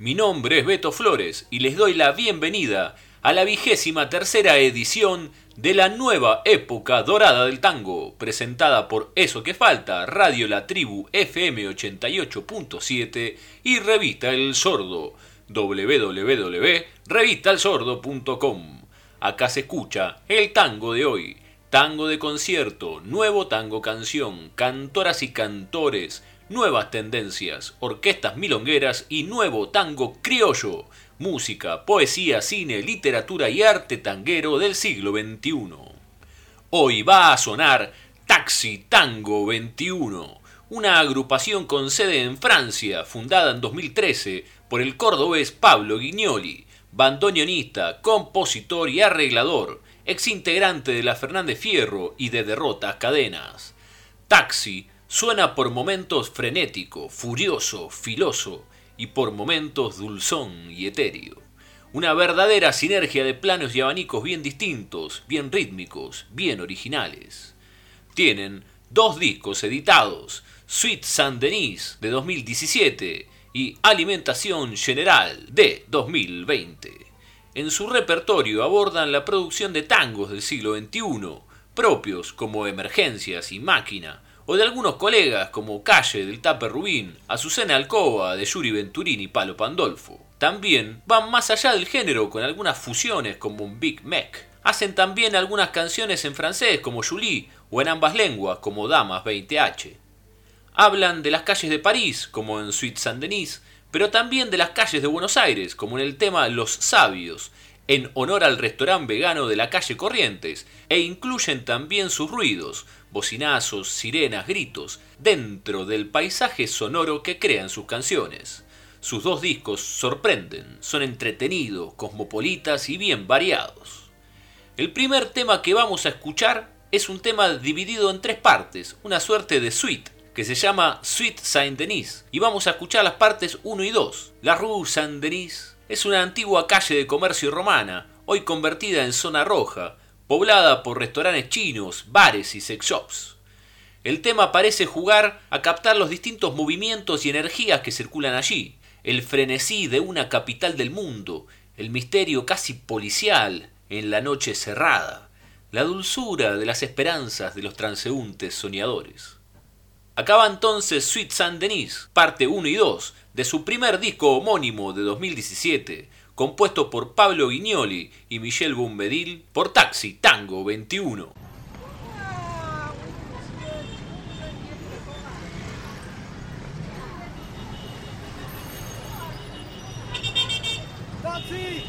Mi nombre es Beto Flores y les doy la bienvenida a la vigésima tercera edición de la nueva época dorada del tango, presentada por Eso que Falta, Radio La Tribu FM 88.7 y Revista El Sordo, www.revistalsordo.com. Acá se escucha el tango de hoy, tango de concierto, nuevo tango canción, cantoras y cantores, nuevas tendencias, orquestas milongueras y nuevo tango criollo, música, poesía, cine, literatura y arte tanguero del siglo XXI. Hoy va a sonar Taxi Tango XXI, una agrupación con sede en Francia, fundada en 2013 por el cordobés Pablo Guignoli, bandoneonista, compositor y arreglador, exintegrante de la Fernández Fierro y de Derrotas Cadenas. Taxi Suena por momentos frenético, furioso, filoso y por momentos dulzón y etéreo. Una verdadera sinergia de planos y abanicos bien distintos, bien rítmicos, bien originales. Tienen dos discos editados, Sweet Saint Denis de 2017 y Alimentación General de 2020. En su repertorio abordan la producción de tangos del siglo XXI, propios como Emergencias y Máquina, o de algunos colegas como Calle del Tape Rubín, Azucena Alcoba de Yuri Venturini y Palo Pandolfo. También van más allá del género con algunas fusiones como un Big Mac. Hacen también algunas canciones en francés como Julie o en ambas lenguas como Damas 20H. Hablan de las calles de París como en Suite Saint-Denis, pero también de las calles de Buenos Aires como en el tema Los Sabios, en honor al restaurante vegano de la calle Corrientes, e incluyen también sus ruidos, bocinazos, sirenas, gritos, dentro del paisaje sonoro que crean sus canciones. Sus dos discos sorprenden, son entretenidos, cosmopolitas y bien variados. El primer tema que vamos a escuchar es un tema dividido en tres partes, una suerte de suite, que se llama Suite Saint-Denis, y vamos a escuchar las partes 1 y 2. La Rue Saint-Denis es una antigua calle de comercio romana, hoy convertida en zona roja, poblada por restaurantes chinos, bares y sex shops. El tema parece jugar a captar los distintos movimientos y energías que circulan allí, el frenesí de una capital del mundo, el misterio casi policial en la noche cerrada, la dulzura de las esperanzas de los transeúntes soñadores. Acaba entonces Sweet Saint Denis, parte 1 y 2, de su primer disco homónimo de 2017, compuesto por Pablo Guignoli y Michel Bombedil por Taxi Tango 21. ¡Taxi!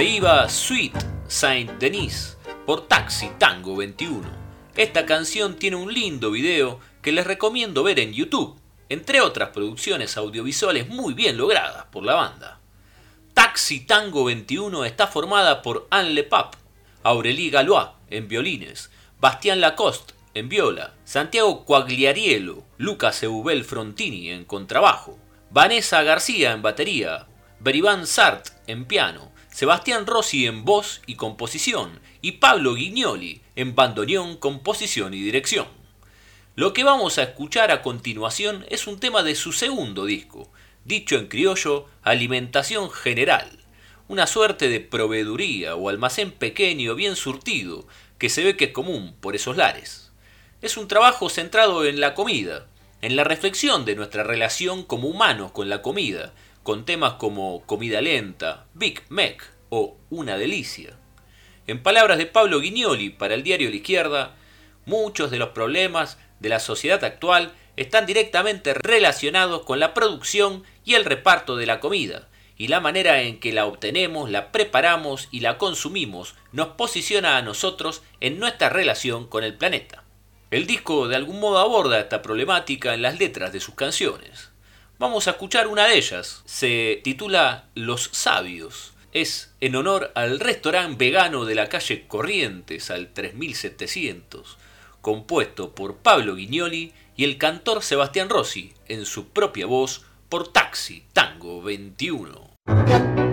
Se iba Sweet Saint Denis por Taxi Tango 21. Esta canción tiene un lindo video que les recomiendo ver en YouTube, entre otras producciones audiovisuales muy bien logradas por la banda. Taxi Tango 21 está formada por Anne Lepap, Aurélie Galois en violines, Bastián Lacoste en viola, Santiago Quagliariello, Lucas Eubel Frontini en contrabajo, Vanessa García en batería, Berivan Sart en piano, Sebastián Rossi en voz y composición y Pablo Guignoli en bandoneón, composición y dirección. Lo que vamos a escuchar a continuación es un tema de su segundo disco, dicho en criollo Alimentación General, una suerte de proveeduría o almacén pequeño bien surtido que se ve que es común por esos lares. Es un trabajo centrado en la comida, en la reflexión de nuestra relación como humanos con la comida, con temas como Comida Lenta, Big Mac o Una Delicia. En palabras de Pablo Guignoli para el diario La Izquierda, muchos de los problemas de la sociedad actual están directamente relacionados con la producción y el reparto de la comida, y la manera en que la obtenemos, la preparamos y la consumimos nos posiciona a nosotros en nuestra relación con el planeta. El disco de algún modo aborda esta problemática en las letras de sus canciones. Vamos a escuchar una de ellas. Se titula Los Sabios. Es en honor al restaurante vegano de la calle Corrientes al 3700, compuesto por Pablo Guignoli y el cantor Sebastián Rossi, en su propia voz, por Taxi Tango 21.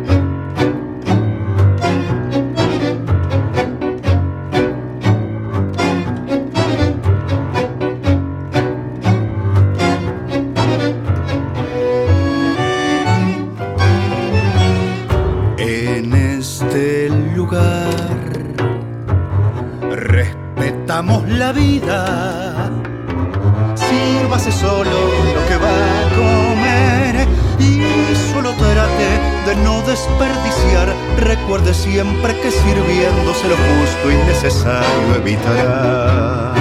Que sirviéndose lo justo y necesario evitará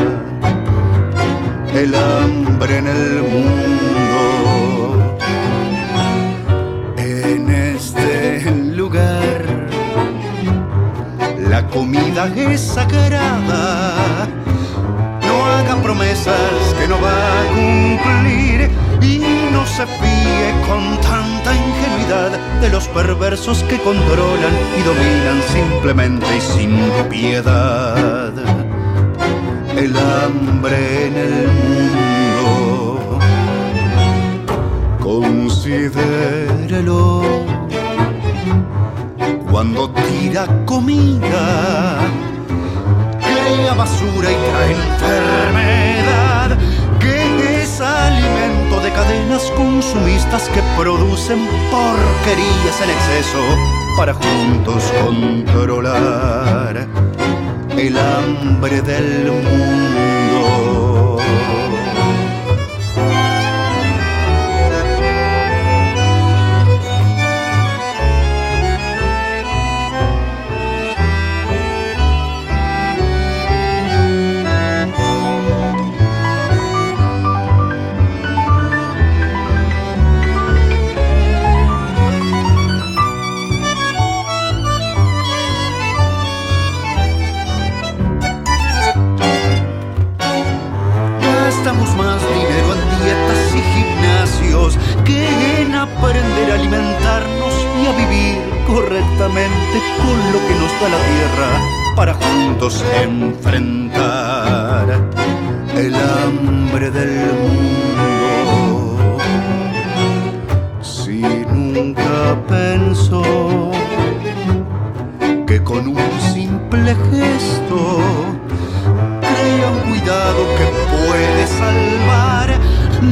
el hambre en el mundo. En este lugar la comida es sagrada haga promesas que no va a cumplir y no se fíe con tanta de los perversos que controlan y dominan simplemente y sin piedad. El hambre en el mundo, considérelo cuando tira comida basura y trae enfermedad, alimento de cadenas consumistas que producen porquerías en exceso para juntos controlar el hambre del mundo. Enfrentar el hambre del mundo. Si nunca pensó que con un simple gesto crea un cuidado que puede salvar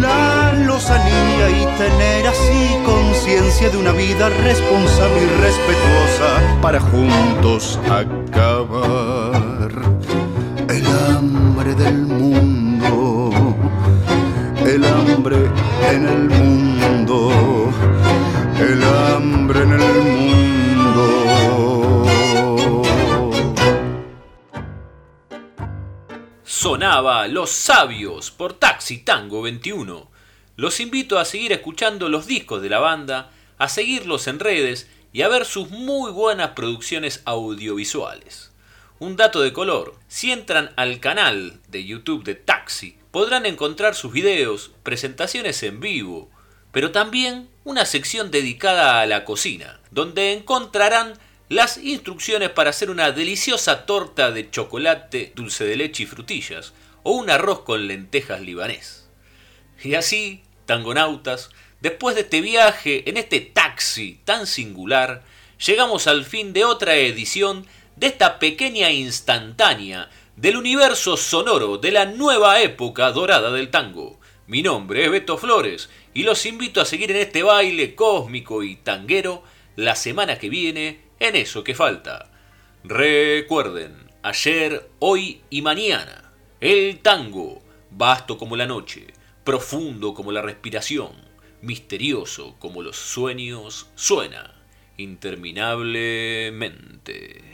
la lozanía y tener así conciencia de una vida responsable y respetuosa para juntos acabar hambre del mundo, el hambre en el mundo, el hambre en el mundo. Sonaba Los Sabios por Taxi Tango 21. Los invito a seguir escuchando los discos de la banda, a seguirlos en redes y a ver sus muy buenas producciones audiovisuales. Un dato de color, si entran al canal de YouTube de Taxi, podrán encontrar sus videos, presentaciones en vivo, pero también una sección dedicada a la cocina, donde encontrarán las instrucciones para hacer una deliciosa torta de chocolate, dulce de leche y frutillas, o un arroz con lentejas libanés. Y así, tangonautas, después de este viaje en este taxi tan singular, llegamos al fin de otra edición de esta pequeña instantánea del universo sonoro de la nueva época dorada del tango. Mi nombre es Beto Flores y los invito a seguir en este baile cósmico y tanguero la semana que viene en eso que falta. Recuerden, ayer, hoy y mañana, el tango, vasto como la noche, profundo como la respiración, misterioso como los sueños, suena interminablemente.